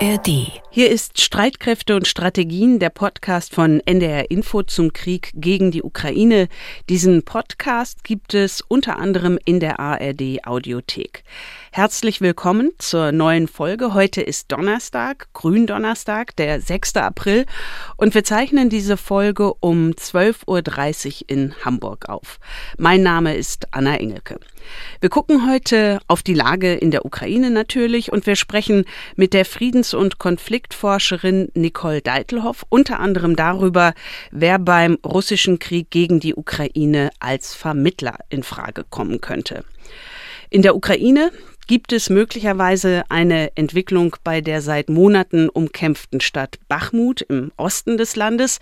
ARD. Hier ist Streitkräfte und Strategien, der Podcast von NDR Info zum Krieg gegen die Ukraine. Diesen Podcast gibt es unter anderem in der ARD Audiothek. Herzlich willkommen zur neuen Folge. Heute ist Donnerstag, Gründonnerstag, der 6. April und wir zeichnen diese Folge um 12.30 Uhr in Hamburg auf. Mein Name ist Anna Engelke. Wir gucken heute auf die Lage in der Ukraine natürlich und wir sprechen mit der Friedens- und Konfliktforscherin Nicole Deitelhoff unter anderem darüber, wer beim russischen Krieg gegen die Ukraine als Vermittler in Frage kommen könnte. In der Ukraine Gibt es möglicherweise eine Entwicklung bei der seit Monaten umkämpften Stadt Bachmut im Osten des Landes?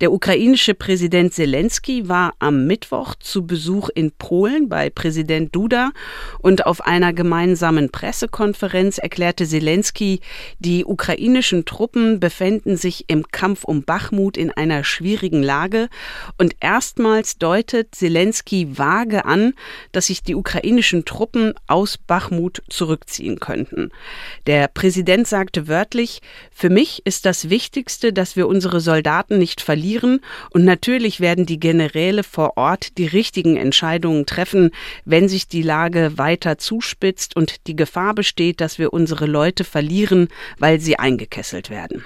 Der ukrainische Präsident Zelensky war am Mittwoch zu Besuch in Polen bei Präsident Duda und auf einer gemeinsamen Pressekonferenz erklärte Zelensky, die ukrainischen Truppen befänden sich im Kampf um Bachmut in einer schwierigen Lage und erstmals deutet Zelensky vage an, dass sich die ukrainischen Truppen aus Bachmut Armut zurückziehen könnten. Der Präsident sagte wörtlich, für mich ist das Wichtigste, dass wir unsere Soldaten nicht verlieren und natürlich werden die Generäle vor Ort die richtigen Entscheidungen treffen, wenn sich die Lage weiter zuspitzt und die Gefahr besteht, dass wir unsere Leute verlieren, weil sie eingekesselt werden.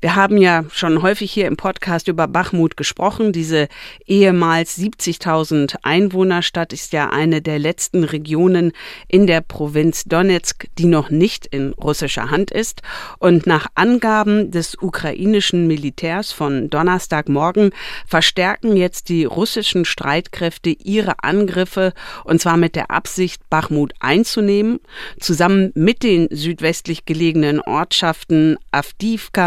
Wir haben ja schon häufig hier im Podcast über Bachmut gesprochen. Diese ehemals 70.000 Einwohnerstadt ist ja eine der letzten Regionen in der Provinz Donetsk, die noch nicht in russischer Hand ist. Und nach Angaben des ukrainischen Militärs von Donnerstagmorgen verstärken jetzt die russischen Streitkräfte ihre Angriffe und zwar mit der Absicht, Bachmut einzunehmen, zusammen mit den südwestlich gelegenen Ortschaften Avdivka,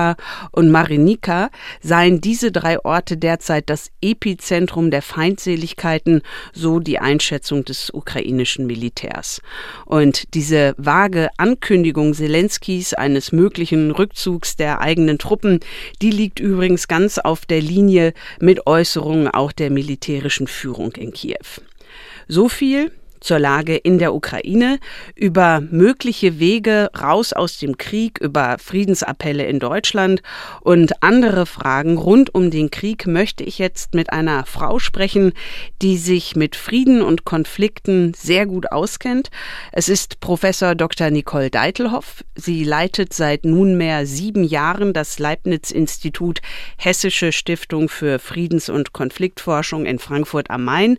und Marinika seien diese drei Orte derzeit das Epizentrum der Feindseligkeiten, so die Einschätzung des ukrainischen Militärs. Und diese vage Ankündigung Zelenskis eines möglichen Rückzugs der eigenen Truppen, die liegt übrigens ganz auf der Linie mit Äußerungen auch der militärischen Führung in Kiew. So viel zur Lage in der Ukraine, über mögliche Wege raus aus dem Krieg, über Friedensappelle in Deutschland und andere Fragen rund um den Krieg möchte ich jetzt mit einer Frau sprechen, die sich mit Frieden und Konflikten sehr gut auskennt. Es ist Professor Dr. Nicole Deitelhoff. Sie leitet seit nunmehr sieben Jahren das Leibniz-Institut Hessische Stiftung für Friedens- und Konfliktforschung in Frankfurt am Main.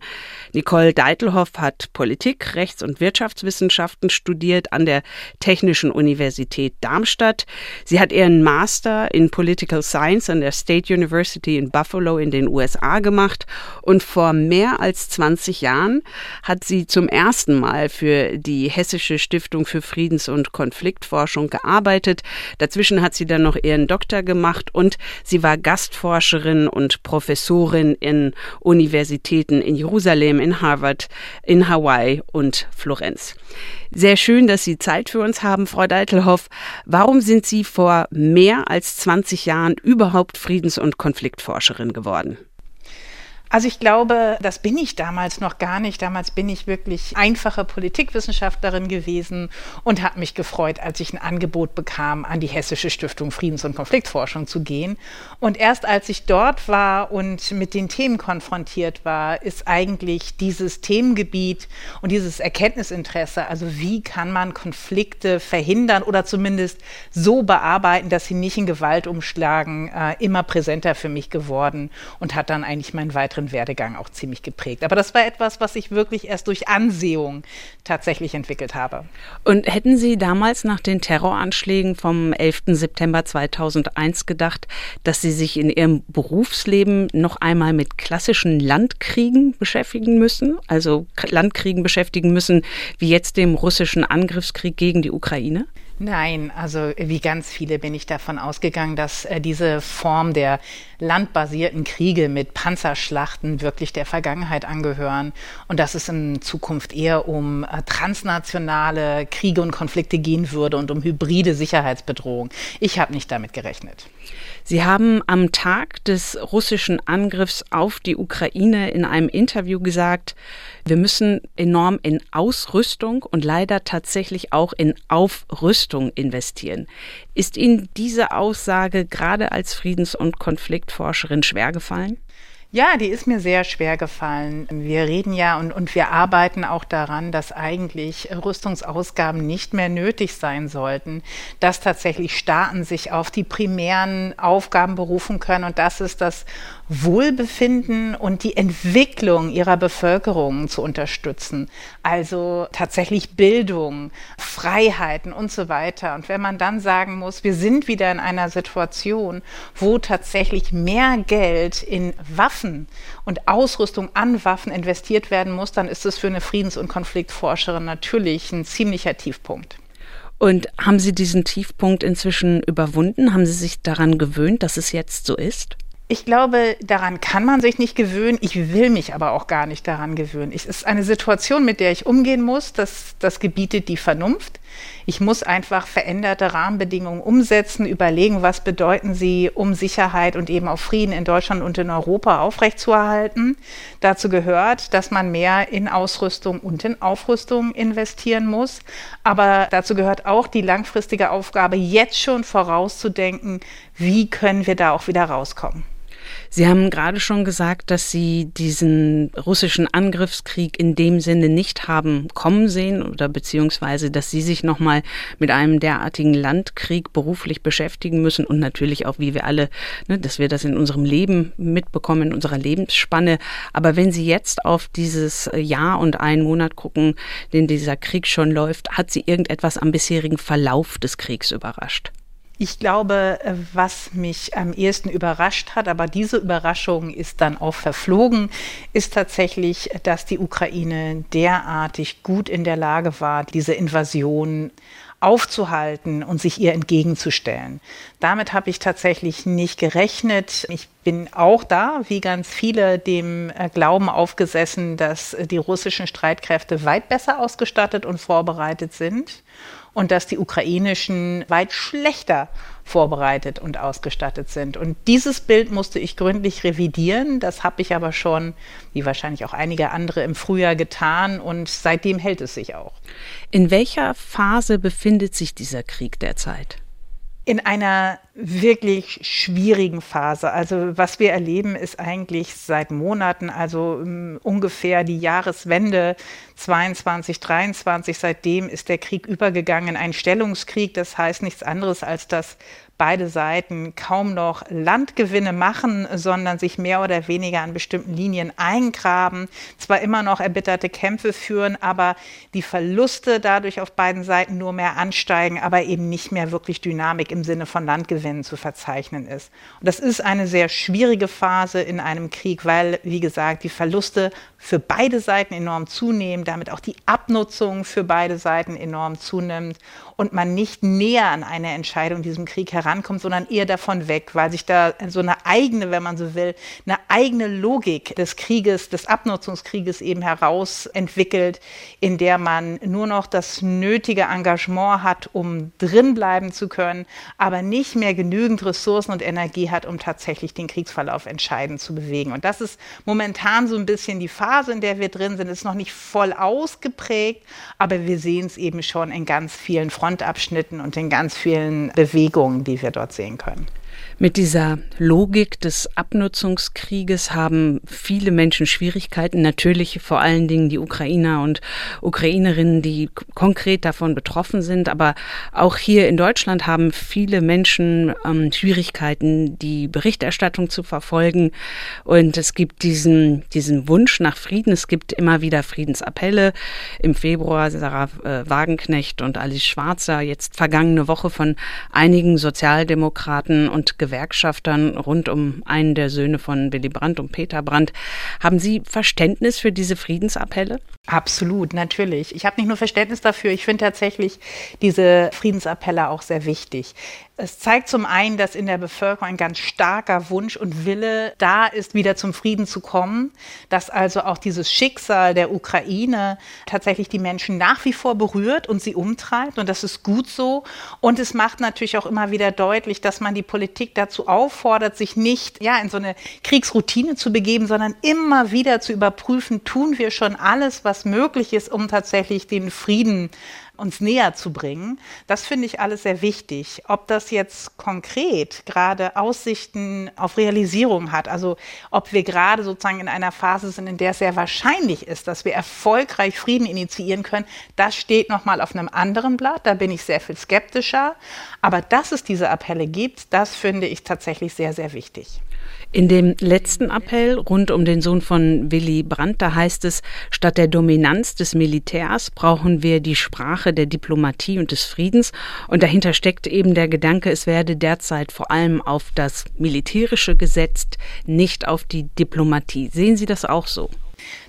Nicole Deitelhoff hat Politik Politik, Rechts- und Wirtschaftswissenschaften studiert an der Technischen Universität Darmstadt. Sie hat ihren Master in Political Science an der State University in Buffalo in den USA gemacht und vor mehr als 20 Jahren hat sie zum ersten Mal für die Hessische Stiftung für Friedens- und Konfliktforschung gearbeitet. Dazwischen hat sie dann noch ihren Doktor gemacht und sie war Gastforscherin und Professorin in Universitäten in Jerusalem, in Harvard, in Hawaii Hawaii und Florenz. Sehr schön, dass Sie Zeit für uns haben, Frau Deitelhoff. Warum sind Sie vor mehr als 20 Jahren überhaupt Friedens- und Konfliktforscherin geworden? Also ich glaube, das bin ich damals noch gar nicht. Damals bin ich wirklich einfache Politikwissenschaftlerin gewesen und habe mich gefreut, als ich ein Angebot bekam, an die Hessische Stiftung Friedens- und Konfliktforschung zu gehen. Und erst als ich dort war und mit den Themen konfrontiert war, ist eigentlich dieses Themengebiet und dieses Erkenntnisinteresse, also wie kann man Konflikte verhindern oder zumindest so bearbeiten, dass sie nicht in Gewalt umschlagen, äh, immer präsenter für mich geworden und hat dann eigentlich meinen weiteren weiteren Werdegang auch ziemlich geprägt. Aber das war etwas, was ich wirklich erst durch Ansehung tatsächlich entwickelt habe. Und hätten Sie damals nach den Terroranschlägen vom 11. September 2001 gedacht, dass Sie sich in Ihrem Berufsleben noch einmal mit klassischen Landkriegen beschäftigen müssen, also Landkriegen beschäftigen müssen, wie jetzt dem russischen Angriffskrieg gegen die Ukraine? Nein, also wie ganz viele bin ich davon ausgegangen, dass äh, diese Form der landbasierten Kriege mit Panzerschlachten wirklich der Vergangenheit angehören und dass es in Zukunft eher um äh, transnationale Kriege und Konflikte gehen würde und um hybride Sicherheitsbedrohungen. Ich habe nicht damit gerechnet. Sie haben am Tag des russischen Angriffs auf die Ukraine in einem Interview gesagt, wir müssen enorm in Ausrüstung und leider tatsächlich auch in Aufrüstung investieren. Ist Ihnen diese Aussage gerade als Friedens- und Konfliktforscherin schwergefallen? Ja, die ist mir sehr schwer gefallen. Wir reden ja und, und wir arbeiten auch daran, dass eigentlich Rüstungsausgaben nicht mehr nötig sein sollten, dass tatsächlich Staaten sich auf die primären Aufgaben berufen können. Und das ist das Wohlbefinden und die Entwicklung ihrer Bevölkerung zu unterstützen. Also tatsächlich Bildung, Freiheiten und so weiter. Und wenn man dann sagen muss, wir sind wieder in einer Situation, wo tatsächlich mehr Geld in Waffen und Ausrüstung an Waffen investiert werden muss, dann ist es für eine Friedens- und Konfliktforscherin natürlich ein ziemlicher Tiefpunkt. Und haben Sie diesen Tiefpunkt inzwischen überwunden? Haben Sie sich daran gewöhnt, dass es jetzt so ist? Ich glaube, daran kann man sich nicht gewöhnen. Ich will mich aber auch gar nicht daran gewöhnen. Es ist eine Situation, mit der ich umgehen muss. Das, das gebietet die Vernunft. Ich muss einfach veränderte Rahmenbedingungen umsetzen, überlegen, was bedeuten sie, um Sicherheit und eben auch Frieden in Deutschland und in Europa aufrechtzuerhalten. Dazu gehört, dass man mehr in Ausrüstung und in Aufrüstung investieren muss. Aber dazu gehört auch die langfristige Aufgabe, jetzt schon vorauszudenken, wie können wir da auch wieder rauskommen. Sie haben gerade schon gesagt, dass Sie diesen russischen Angriffskrieg in dem Sinne nicht haben kommen sehen oder beziehungsweise, dass Sie sich nochmal mit einem derartigen Landkrieg beruflich beschäftigen müssen und natürlich auch, wie wir alle, ne, dass wir das in unserem Leben mitbekommen, in unserer Lebensspanne. Aber wenn Sie jetzt auf dieses Jahr und einen Monat gucken, den dieser Krieg schon läuft, hat Sie irgendetwas am bisherigen Verlauf des Kriegs überrascht? Ich glaube, äh, was mich am ehesten überrascht hat, aber diese Überraschung ist dann auch verflogen, ist tatsächlich, dass die Ukraine derartig gut in der Lage war, diese Invasion aufzuhalten und sich ihr entgegenzustellen. Damit habe ich tatsächlich nicht gerechnet. Ich bin auch da, wie ganz viele, dem äh, Glauben aufgesessen, dass die russischen Streitkräfte weit besser ausgestattet und vorbereitet sind und dass die ukrainischen weit schlechter vorbereitet und ausgestattet sind. Und dieses Bild musste ich gründlich revidieren. Das habe ich aber schon, wie wahrscheinlich auch einige andere, im Frühjahr getan und seitdem hält es sich auch. In welcher Phase befindet sich dieser Krieg derzeit? In einer wirklich schwierigen Phase. Also was wir erleben, ist eigentlich seit Monaten, also ähm, ungefähr die Jahreswende 22, 23, seitdem ist der Krieg übergegangen in einen Stellungskrieg. Das heißt nichts anderes, als dass beide Seiten kaum noch Landgewinne machen, sondern sich mehr oder weniger an bestimmten Linien eingraben, zwar immer noch erbitterte Kämpfe führen, aber die Verluste dadurch auf beiden Seiten nur mehr ansteigen, aber eben nicht mehr wirklich Dynamik im Sinne von Landgewinnen zu verzeichnen ist. Und das ist eine sehr schwierige Phase in einem Krieg, weil, wie gesagt, die Verluste für beide Seiten enorm zunehmen, damit auch die Abnutzung für beide Seiten enorm zunimmt und man nicht näher an eine Entscheidung in diesem Krieg herankommt, sondern eher davon weg, weil sich da so eine eigene, wenn man so will, eine eigene Logik des Krieges, des Abnutzungskrieges eben herausentwickelt, in der man nur noch das nötige Engagement hat, um drinbleiben zu können, aber nicht mehr genügend Ressourcen und Energie hat, um tatsächlich den Kriegsverlauf entscheidend zu bewegen. Und das ist momentan so ein bisschen die Phase, in der wir drin sind, ist noch nicht voll ausgeprägt, aber wir sehen es eben schon in ganz vielen Fronten. Frontabschnitten und den ganz vielen Bewegungen, die wir dort sehen können. Mit dieser Logik des Abnutzungskrieges haben viele Menschen Schwierigkeiten. Natürlich vor allen Dingen die Ukrainer und Ukrainerinnen, die konkret davon betroffen sind. Aber auch hier in Deutschland haben viele Menschen ähm, Schwierigkeiten, die Berichterstattung zu verfolgen. Und es gibt diesen, diesen Wunsch nach Frieden. Es gibt immer wieder Friedensappelle. Im Februar Sarah äh, Wagenknecht und Alice Schwarzer, jetzt vergangene Woche von einigen Sozialdemokraten und Gewerkschaftern rund um einen der Söhne von Willy Brandt und Peter Brandt. Haben Sie Verständnis für diese Friedensappelle? Absolut, natürlich. Ich habe nicht nur Verständnis dafür, ich finde tatsächlich diese Friedensappelle auch sehr wichtig. Es zeigt zum einen, dass in der Bevölkerung ein ganz starker Wunsch und Wille da ist, wieder zum Frieden zu kommen, dass also auch dieses Schicksal der Ukraine tatsächlich die Menschen nach wie vor berührt und sie umtreibt und das ist gut so. Und es macht natürlich auch immer wieder deutlich, dass man die Politik dazu auffordert, sich nicht ja, in so eine Kriegsroutine zu begeben, sondern immer wieder zu überprüfen, tun wir schon alles, was möglich ist, um tatsächlich den Frieden uns näher zu bringen. Das finde ich alles sehr wichtig. Ob das jetzt konkret gerade Aussichten auf Realisierung hat, also ob wir gerade sozusagen in einer Phase sind, in der es sehr wahrscheinlich ist, dass wir erfolgreich Frieden initiieren können, das steht nochmal auf einem anderen Blatt. Da bin ich sehr viel skeptischer. Aber dass es diese Appelle gibt, das finde ich tatsächlich sehr, sehr wichtig. In dem letzten Appell rund um den Sohn von Willy Brandt, da heißt es, statt der Dominanz des Militärs brauchen wir die Sprache der Diplomatie und des Friedens. Und dahinter steckt eben der Gedanke, es werde derzeit vor allem auf das Militärische gesetzt, nicht auf die Diplomatie. Sehen Sie das auch so?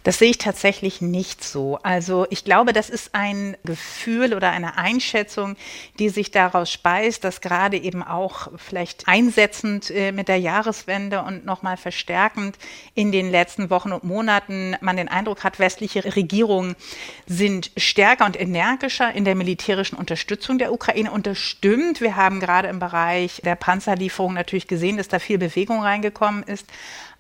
Das sehe ich tatsächlich nicht so. Also ich glaube, das ist ein Gefühl oder eine Einschätzung, die sich daraus speist, dass gerade eben auch vielleicht einsetzend äh, mit der Jahreswende und nochmal verstärkend in den letzten Wochen und Monaten man den Eindruck hat, westliche Regierungen sind stärker und energischer in der militärischen Unterstützung der Ukraine. Und das stimmt. Wir haben gerade im Bereich der Panzerlieferung natürlich gesehen, dass da viel Bewegung reingekommen ist.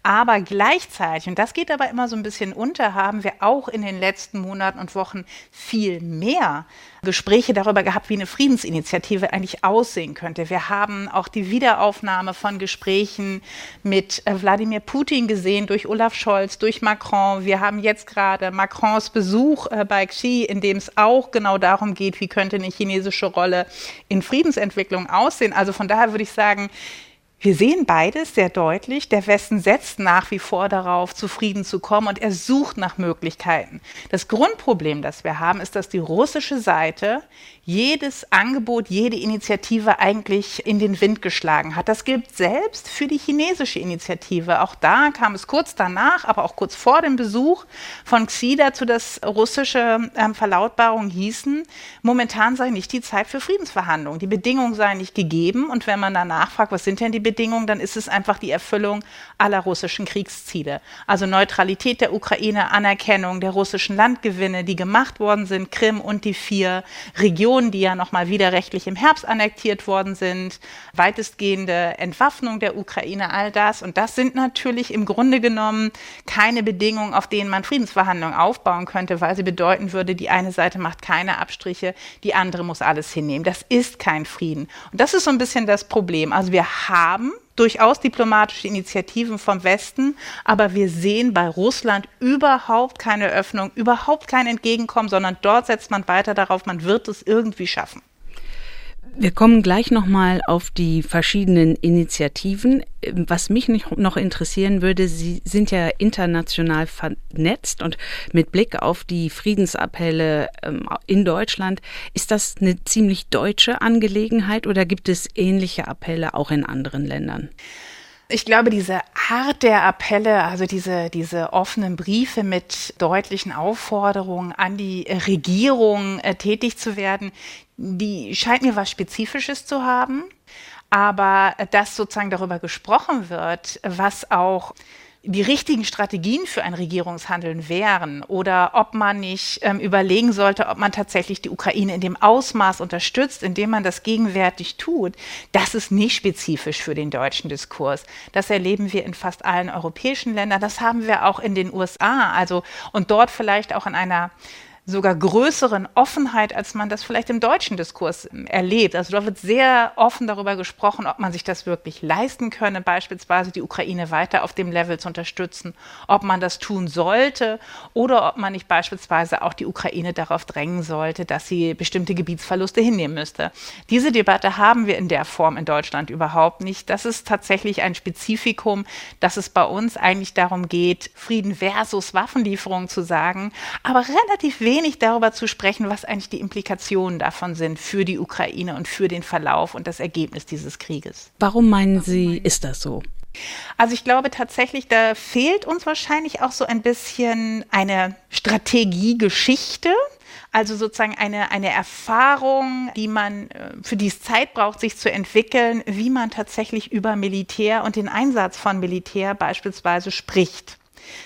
Aber gleichzeitig, und das geht aber immer so ein bisschen unter, haben wir auch in den letzten Monaten und Wochen viel mehr Gespräche darüber gehabt, wie eine Friedensinitiative eigentlich aussehen könnte. Wir haben auch die Wiederaufnahme von Gesprächen mit äh, Wladimir Putin gesehen, durch Olaf Scholz, durch Macron. Wir haben jetzt gerade Macrons Besuch äh, bei Xi, in dem es auch genau darum geht, wie könnte eine chinesische Rolle in Friedensentwicklung aussehen. Also von daher würde ich sagen, wir sehen beides sehr deutlich. Der Westen setzt nach wie vor darauf, zufrieden zu kommen und er sucht nach Möglichkeiten. Das Grundproblem, das wir haben, ist, dass die russische Seite jedes Angebot, jede Initiative eigentlich in den Wind geschlagen hat. Das gilt selbst für die chinesische Initiative. Auch da kam es kurz danach, aber auch kurz vor dem Besuch von Xi dazu, dass russische ähm, Verlautbarungen hießen, momentan sei nicht die Zeit für Friedensverhandlungen. Die Bedingungen seien nicht gegeben. Und wenn man danach fragt, was sind denn die Bedingungen, dann ist es einfach die Erfüllung aller russischen Kriegsziele. Also Neutralität der Ukraine, Anerkennung der russischen Landgewinne, die gemacht worden sind, Krim und die vier Regionen Regionen, die ja nochmal widerrechtlich im Herbst annektiert worden sind, weitestgehende Entwaffnung der Ukraine, all das. Und das sind natürlich im Grunde genommen keine Bedingungen, auf denen man Friedensverhandlungen aufbauen könnte, weil sie bedeuten würde, die eine Seite macht keine Abstriche, die andere muss alles hinnehmen. Das ist kein Frieden. Und das ist so ein bisschen das Problem. Also wir haben durchaus diplomatische Initiativen vom Westen, aber wir sehen bei Russland überhaupt keine Öffnung, überhaupt kein Entgegenkommen, sondern dort setzt man weiter darauf, man wird es irgendwie schaffen. Wir kommen gleich nochmal auf die verschiedenen Initiativen. Was mich noch interessieren würde, Sie sind ja international vernetzt und mit Blick auf die Friedensappelle ähm, in Deutschland, ist das eine ziemlich deutsche Angelegenheit oder gibt es ähnliche Appelle auch in anderen Ländern? Ich glaube, diese Art der Appelle, also diese, diese offenen Briefe mit deutlichen Aufforderungen an die Regierung äh, tätig zu werden, die scheint mir was Spezifisches zu haben. Aber dass sozusagen darüber gesprochen wird, was auch die richtigen Strategien für ein Regierungshandeln wären oder ob man nicht ähm, überlegen sollte, ob man tatsächlich die Ukraine in dem Ausmaß unterstützt, in dem man das gegenwärtig tut, das ist nicht spezifisch für den deutschen Diskurs. Das erleben wir in fast allen europäischen Ländern. Das haben wir auch in den USA. Also und dort vielleicht auch in einer sogar größeren Offenheit, als man das vielleicht im deutschen Diskurs erlebt. Also da wird sehr offen darüber gesprochen, ob man sich das wirklich leisten könne, beispielsweise die Ukraine weiter auf dem Level zu unterstützen, ob man das tun sollte oder ob man nicht beispielsweise auch die Ukraine darauf drängen sollte, dass sie bestimmte Gebietsverluste hinnehmen müsste. Diese Debatte haben wir in der Form in Deutschland überhaupt nicht. Das ist tatsächlich ein Spezifikum, dass es bei uns eigentlich darum geht, Frieden versus Waffenlieferung zu sagen, aber relativ wenig wenig darüber zu sprechen, was eigentlich die Implikationen davon sind für die Ukraine und für den Verlauf und das Ergebnis dieses Krieges. Warum meinen Sie, ist das so? Also ich glaube tatsächlich, da fehlt uns wahrscheinlich auch so ein bisschen eine Strategiegeschichte. Also sozusagen eine, eine Erfahrung, die man, äh, für die es Zeit braucht, sich zu entwickeln, wie man tatsächlich über Militär und den Einsatz von Militär beispielsweise spricht.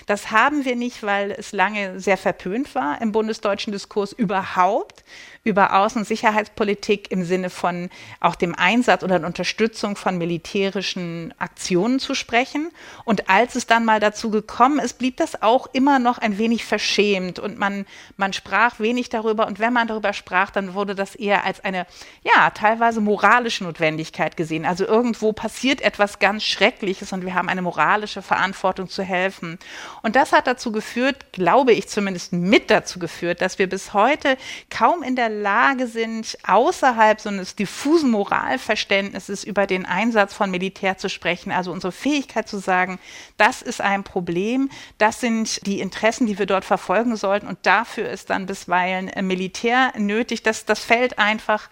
Das haben wir nicht, weil es lange sehr verpönt war im bundesdeutschen Diskurs überhaupt über Außen- und Sicherheitspolitik im Sinne von auch dem Einsatz oder der Unterstützung von militärischen Aktionen zu sprechen. Und als es dann mal dazu gekommen ist, blieb das auch immer noch ein wenig verschämt und man, man sprach wenig darüber. Und wenn man darüber sprach, dann wurde das eher als eine, ja, teilweise moralische Notwendigkeit gesehen. Also irgendwo passiert etwas ganz Schreckliches und wir haben eine moralische Verantwortung zu helfen. Und das hat dazu geführt, glaube ich zumindest mit dazu geführt, dass wir bis heute kaum in der Lage sind, außerhalb so eines diffusen Moralverständnisses über den Einsatz von Militär zu sprechen. Also unsere Fähigkeit zu sagen, das ist ein Problem, das sind die Interessen, die wir dort verfolgen sollten und dafür ist dann bisweilen Militär nötig. Das, das fällt einfach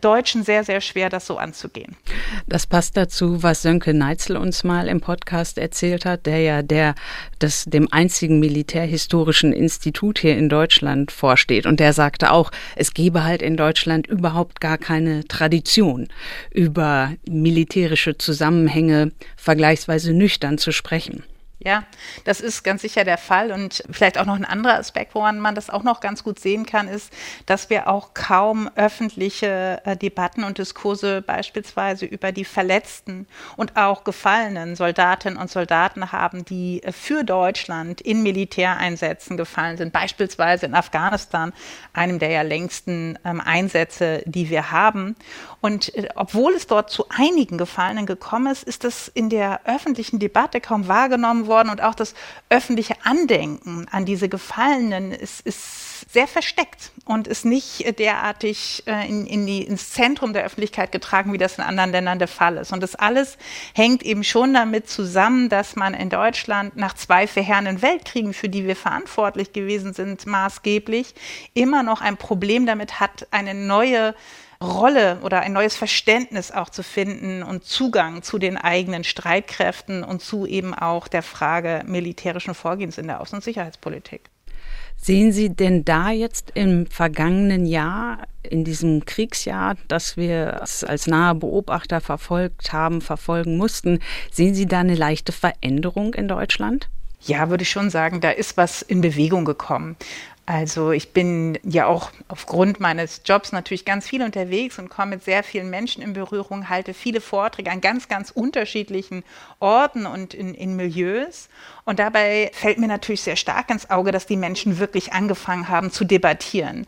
Deutschen sehr, sehr schwer, das so anzugehen. Das passt dazu, was Sönke Neitzel uns mal im Podcast erzählt hat, der ja der das dem einzigen militärhistorischen Institut hier in Deutschland vorsteht. Und der sagte auch, es gebe halt in Deutschland überhaupt gar keine Tradition, über militärische Zusammenhänge vergleichsweise nüchtern zu sprechen. Ja, das ist ganz sicher der Fall. Und vielleicht auch noch ein anderer Aspekt, woran man das auch noch ganz gut sehen kann, ist, dass wir auch kaum öffentliche äh, Debatten und Diskurse beispielsweise über die verletzten und auch gefallenen Soldatinnen und Soldaten haben, die für Deutschland in Militäreinsätzen gefallen sind, beispielsweise in Afghanistan, einem der ja längsten ähm, Einsätze, die wir haben. Und äh, obwohl es dort zu einigen Gefallenen gekommen ist, ist das in der öffentlichen Debatte kaum wahrgenommen worden und auch das öffentliche Andenken an diese Gefallenen ist, ist sehr versteckt und ist nicht derartig äh, in, in die, ins Zentrum der Öffentlichkeit getragen, wie das in anderen Ländern der Fall ist. Und das alles hängt eben schon damit zusammen, dass man in Deutschland nach zwei verheerenden Weltkriegen, für die wir verantwortlich gewesen sind, maßgeblich immer noch ein Problem damit hat, eine neue Rolle oder ein neues Verständnis auch zu finden und Zugang zu den eigenen Streitkräften und zu eben auch der Frage militärischen Vorgehens in der Außen- und Sicherheitspolitik. Sehen Sie denn da jetzt im vergangenen Jahr, in diesem Kriegsjahr, das wir als nahe Beobachter verfolgt haben, verfolgen mussten, sehen Sie da eine leichte Veränderung in Deutschland? Ja, würde ich schon sagen, da ist was in Bewegung gekommen. Also ich bin ja auch aufgrund meines Jobs natürlich ganz viel unterwegs und komme mit sehr vielen Menschen in Berührung, halte viele Vorträge an ganz, ganz unterschiedlichen Orten und in, in Milieus. Und dabei fällt mir natürlich sehr stark ins Auge, dass die Menschen wirklich angefangen haben zu debattieren.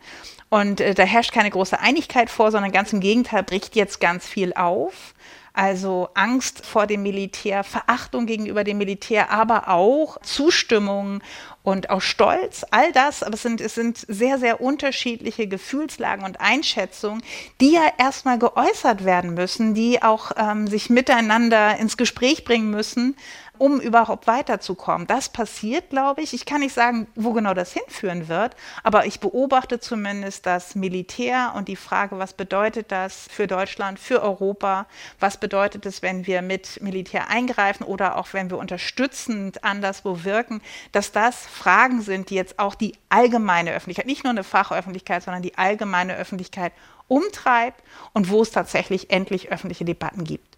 Und äh, da herrscht keine große Einigkeit vor, sondern ganz im Gegenteil bricht jetzt ganz viel auf. Also Angst vor dem Militär, Verachtung gegenüber dem Militär, aber auch Zustimmung und auch Stolz, all das, aber es sind, es sind sehr, sehr unterschiedliche Gefühlslagen und Einschätzungen, die ja erstmal geäußert werden müssen, die auch ähm, sich miteinander ins Gespräch bringen müssen, um überhaupt weiterzukommen. Das passiert, glaube ich. Ich kann nicht sagen, wo genau das hinführen wird, aber ich beobachte zumindest das Militär und die Frage, was bedeutet das für Deutschland, für Europa, was bedeutet es, wenn wir mit Militär eingreifen oder auch wenn wir unterstützend anderswo wirken, dass das Fragen sind, die jetzt auch die allgemeine Öffentlichkeit, nicht nur eine Fachöffentlichkeit, sondern die allgemeine Öffentlichkeit umtreibt und wo es tatsächlich endlich öffentliche Debatten gibt.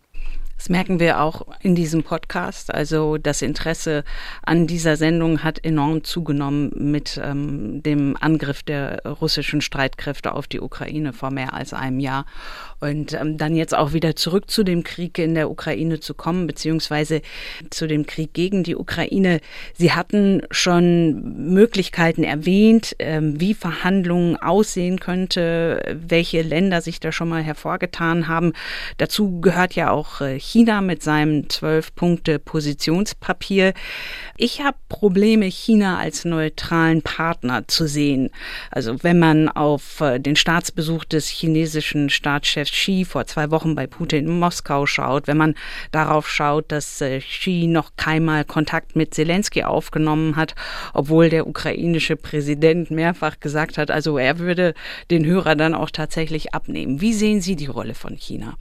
Das merken wir auch in diesem Podcast. Also das Interesse an dieser Sendung hat enorm zugenommen mit ähm, dem Angriff der russischen Streitkräfte auf die Ukraine vor mehr als einem Jahr. Und ähm, dann jetzt auch wieder zurück zu dem Krieg in der Ukraine zu kommen, beziehungsweise zu dem Krieg gegen die Ukraine. Sie hatten schon Möglichkeiten erwähnt, ähm, wie Verhandlungen aussehen könnte, welche Länder sich da schon mal hervorgetan haben. Dazu gehört ja auch äh, China mit seinem Zwölf-Punkte-Positionspapier. Ich habe Probleme, China als neutralen Partner zu sehen. Also wenn man auf äh, den Staatsbesuch des chinesischen Staatschefs Xi vor zwei Wochen bei Putin in Moskau schaut, wenn man darauf schaut, dass äh, Xi noch keinmal Kontakt mit Zelensky aufgenommen hat, obwohl der ukrainische Präsident mehrfach gesagt hat, also er würde den Hörer dann auch tatsächlich abnehmen. Wie sehen Sie die Rolle von China?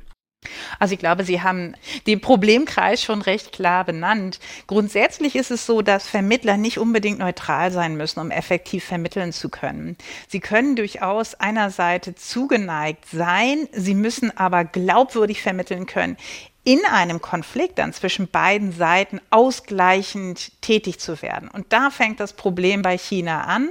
Also ich glaube, Sie haben den Problemkreis schon recht klar benannt. Grundsätzlich ist es so, dass Vermittler nicht unbedingt neutral sein müssen, um effektiv vermitteln zu können. Sie können durchaus einer Seite zugeneigt sein, sie müssen aber glaubwürdig vermitteln können in einem Konflikt dann zwischen beiden Seiten ausgleichend tätig zu werden. Und da fängt das Problem bei China an.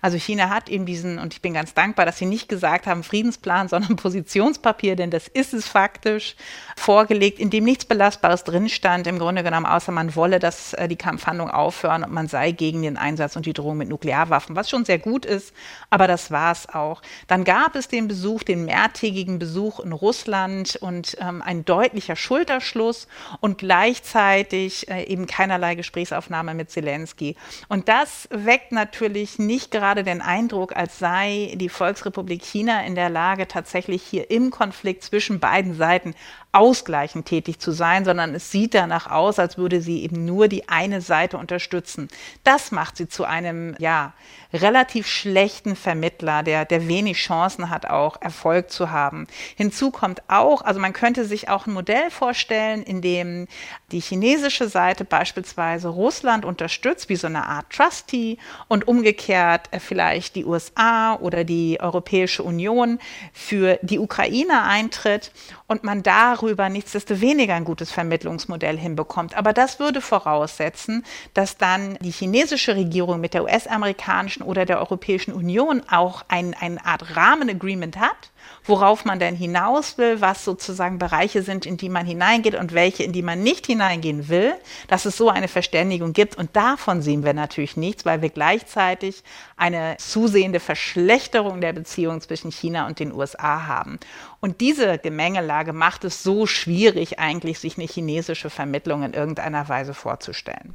Also China hat eben diesen, und ich bin ganz dankbar, dass sie nicht gesagt haben Friedensplan, sondern Positionspapier, denn das ist es faktisch, vorgelegt, in dem nichts Belastbares drin stand, im Grunde genommen, außer man wolle, dass äh, die Kampfhandlung aufhören und man sei gegen den Einsatz und die Drohung mit Nuklearwaffen, was schon sehr gut ist, aber das war es auch. Dann gab es den Besuch, den mehrtägigen Besuch in Russland und ähm, ein deutlicher Schulterschluss und gleichzeitig äh, eben keinerlei Gesprächsaufnahme mit Zelensky. Und das weckt natürlich nicht gerade gerade den Eindruck, als sei die Volksrepublik China in der Lage, tatsächlich hier im Konflikt zwischen beiden Seiten ausgleichend tätig zu sein, sondern es sieht danach aus, als würde sie eben nur die eine Seite unterstützen. Das macht sie zu einem, ja, relativ schlechten Vermittler, der, der wenig Chancen hat, auch Erfolg zu haben. Hinzu kommt auch, also man könnte sich auch ein Modell vorstellen, in dem die chinesische Seite beispielsweise Russland unterstützt, wie so eine Art Trustee und umgekehrt äh, vielleicht die USA oder die Europäische Union für die Ukraine eintritt und man darüber nichtsdestoweniger ein gutes Vermittlungsmodell hinbekommt. Aber das würde voraussetzen, dass dann die chinesische Regierung mit der US-amerikanischen oder der Europäischen Union auch ein, eine Art Rahmenagreement hat worauf man denn hinaus will, was sozusagen Bereiche sind, in die man hineingeht und welche, in die man nicht hineingehen will, dass es so eine Verständigung gibt. Und davon sehen wir natürlich nichts, weil wir gleichzeitig eine zusehende Verschlechterung der Beziehungen zwischen China und den USA haben. Und diese Gemengelage macht es so schwierig, eigentlich sich eine chinesische Vermittlung in irgendeiner Weise vorzustellen.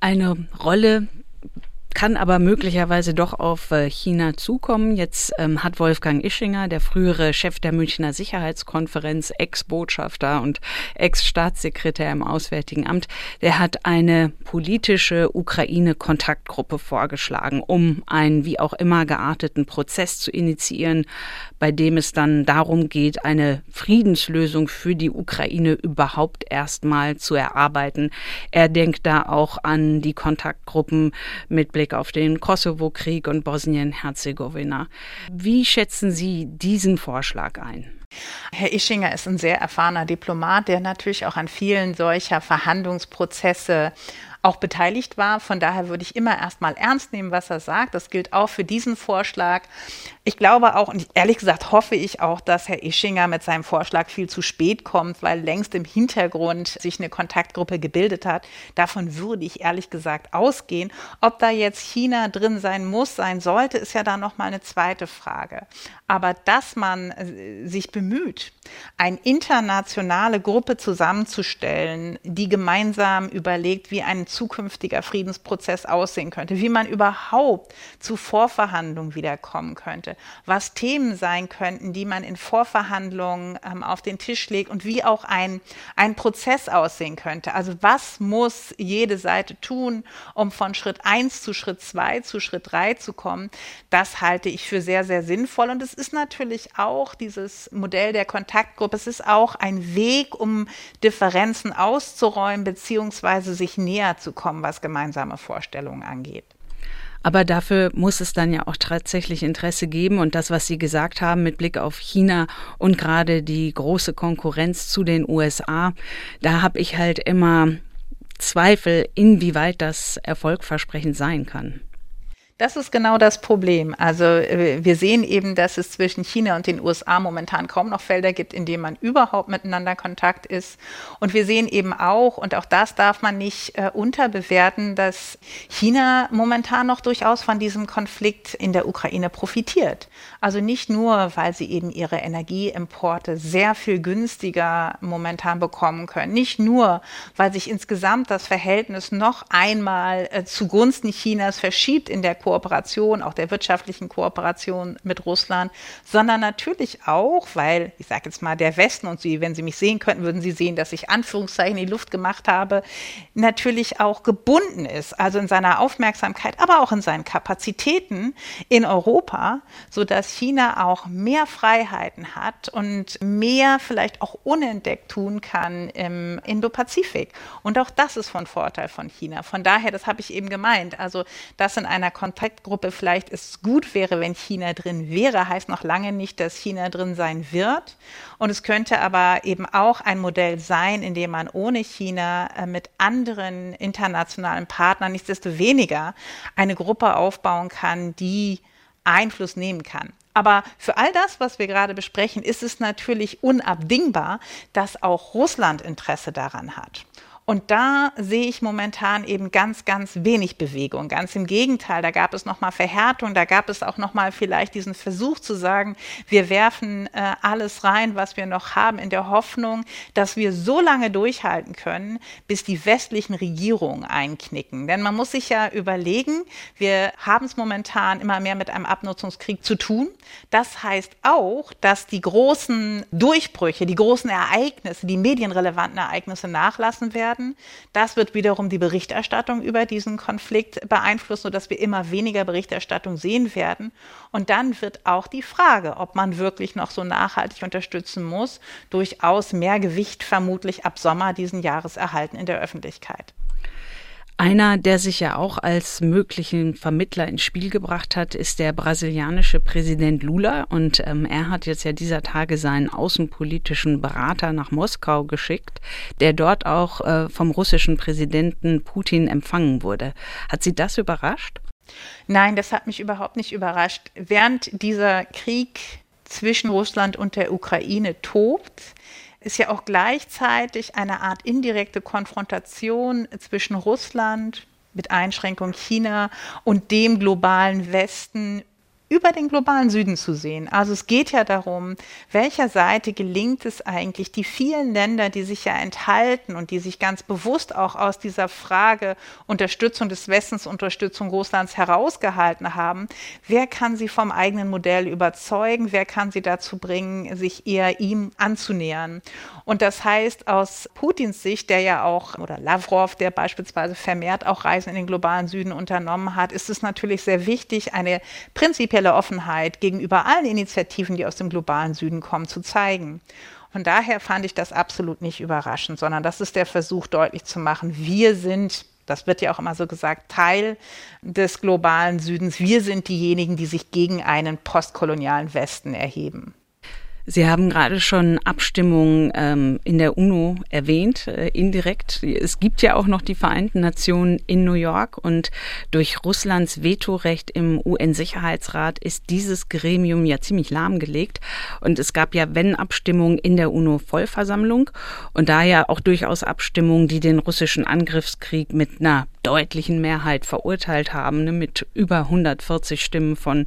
Eine Rolle kann aber möglicherweise doch auf äh, China zukommen. Jetzt ähm, hat Wolfgang Ischinger, der frühere Chef der Münchner Sicherheitskonferenz, Ex-Botschafter und Ex-Staatssekretär im Auswärtigen Amt, der hat eine politische Ukraine-Kontaktgruppe vorgeschlagen, um einen wie auch immer gearteten Prozess zu initiieren, bei dem es dann darum geht, eine Friedenslösung für die Ukraine überhaupt erstmal zu erarbeiten. Er denkt da auch an die Kontaktgruppen mit Blick auf den Kosovo-Krieg und Bosnien-Herzegowina. Wie schätzen Sie diesen Vorschlag ein? Herr Ischinger ist ein sehr erfahrener Diplomat, der natürlich auch an vielen solcher Verhandlungsprozesse auch beteiligt war. Von daher würde ich immer erstmal ernst nehmen, was er sagt. Das gilt auch für diesen Vorschlag. Ich glaube auch, und ehrlich gesagt hoffe ich auch, dass Herr Ischinger mit seinem Vorschlag viel zu spät kommt, weil längst im Hintergrund sich eine Kontaktgruppe gebildet hat. Davon würde ich ehrlich gesagt ausgehen. Ob da jetzt China drin sein muss, sein sollte, ist ja dann nochmal eine zweite Frage. Aber dass man äh, sich bemüht, eine internationale Gruppe zusammenzustellen, die gemeinsam überlegt, wie ein zukünftiger Friedensprozess aussehen könnte, wie man überhaupt zu Vorverhandlungen wiederkommen könnte, was Themen sein könnten, die man in Vorverhandlungen ähm, auf den Tisch legt und wie auch ein, ein Prozess aussehen könnte. Also was muss jede Seite tun, um von Schritt 1 zu Schritt 2 zu Schritt 3 zu kommen, das halte ich für sehr, sehr sinnvoll. Und es ist natürlich auch dieses Modell der Kontaktgruppe, es ist auch ein Weg, um Differenzen auszuräumen, beziehungsweise sich näher zu kommen, was gemeinsame Vorstellungen angeht. Aber dafür muss es dann ja auch tatsächlich Interesse geben. Und das, was Sie gesagt haben mit Blick auf China und gerade die große Konkurrenz zu den USA, da habe ich halt immer Zweifel, inwieweit das erfolgversprechend sein kann. Das ist genau das Problem. Also äh, wir sehen eben, dass es zwischen China und den USA momentan kaum noch Felder gibt, in denen man überhaupt miteinander Kontakt ist. Und wir sehen eben auch, und auch das darf man nicht äh, unterbewerten, dass China momentan noch durchaus von diesem Konflikt in der Ukraine profitiert. Also nicht nur, weil sie eben ihre Energieimporte sehr viel günstiger momentan bekommen können, nicht nur, weil sich insgesamt das Verhältnis noch einmal äh, zugunsten Chinas verschiebt in der Kooperation, auch der wirtschaftlichen Kooperation mit Russland, sondern natürlich auch, weil, ich sage jetzt mal, der Westen und Sie, wenn Sie mich sehen könnten, würden Sie sehen, dass ich Anführungszeichen in die Luft gemacht habe, natürlich auch gebunden ist, also in seiner Aufmerksamkeit, aber auch in seinen Kapazitäten in Europa, sodass China auch mehr Freiheiten hat und mehr vielleicht auch unentdeckt tun kann im Indo-Pazifik. Und auch das ist von Vorteil von China. Von daher, das habe ich eben gemeint, also dass in einer Kontaktgruppe vielleicht es gut wäre, wenn China drin wäre, heißt noch lange nicht, dass China drin sein wird. Und es könnte aber eben auch ein Modell sein, in dem man ohne China äh, mit anderen internationalen Partnern nichtsdestoweniger eine Gruppe aufbauen kann, die Einfluss nehmen kann. Aber für all das, was wir gerade besprechen, ist es natürlich unabdingbar, dass auch Russland Interesse daran hat. Und da sehe ich momentan eben ganz, ganz wenig Bewegung. Ganz im Gegenteil, da gab es nochmal Verhärtung, da gab es auch nochmal vielleicht diesen Versuch zu sagen, wir werfen äh, alles rein, was wir noch haben, in der Hoffnung, dass wir so lange durchhalten können, bis die westlichen Regierungen einknicken. Denn man muss sich ja überlegen, wir haben es momentan immer mehr mit einem Abnutzungskrieg zu tun. Das heißt auch, dass die großen Durchbrüche, die großen Ereignisse, die medienrelevanten Ereignisse nachlassen werden werden. Das wird wiederum die Berichterstattung über diesen Konflikt beeinflussen, sodass wir immer weniger Berichterstattung sehen werden. Und dann wird auch die Frage, ob man wirklich noch so nachhaltig unterstützen muss, durchaus mehr Gewicht vermutlich ab Sommer diesen Jahres erhalten in der Öffentlichkeit. Einer, der sich ja auch als möglichen Vermittler ins Spiel gebracht hat, ist der brasilianische Präsident Lula. Und ähm, er hat jetzt ja dieser Tage seinen außenpolitischen Berater nach Moskau geschickt, der dort auch äh, vom russischen Präsidenten Putin empfangen wurde. Hat Sie das überrascht? Nein, das hat mich überhaupt nicht überrascht. Während dieser Krieg zwischen Russland und der Ukraine tobt, ist ja auch gleichzeitig eine Art indirekte Konfrontation zwischen Russland mit Einschränkung China und dem globalen Westen über den globalen Süden zu sehen. Also es geht ja darum, welcher Seite gelingt es eigentlich, die vielen Länder, die sich ja enthalten und die sich ganz bewusst auch aus dieser Frage Unterstützung des Westens, Unterstützung Russlands herausgehalten haben, wer kann sie vom eigenen Modell überzeugen, wer kann sie dazu bringen, sich eher ihm anzunähern. Und das heißt, aus Putins Sicht, der ja auch, oder Lavrov, der beispielsweise vermehrt auch Reisen in den globalen Süden unternommen hat, ist es natürlich sehr wichtig, eine prinzipielle prinzipielle Offenheit gegenüber allen Initiativen, die aus dem globalen Süden kommen, zu zeigen. Von daher fand ich das absolut nicht überraschend, sondern das ist der Versuch deutlich zu machen, wir sind das wird ja auch immer so gesagt, Teil des globalen Südens. Wir sind diejenigen, die sich gegen einen postkolonialen Westen erheben. Sie haben gerade schon Abstimmungen ähm, in der UNO erwähnt, äh, indirekt. Es gibt ja auch noch die Vereinten Nationen in New York und durch Russlands Vetorecht im UN-Sicherheitsrat ist dieses Gremium ja ziemlich lahmgelegt. Und es gab ja, wenn Abstimmungen in der UNO-Vollversammlung und daher auch durchaus Abstimmungen, die den russischen Angriffskrieg mit einer deutlichen Mehrheit verurteilt haben, ne, mit über 140 Stimmen von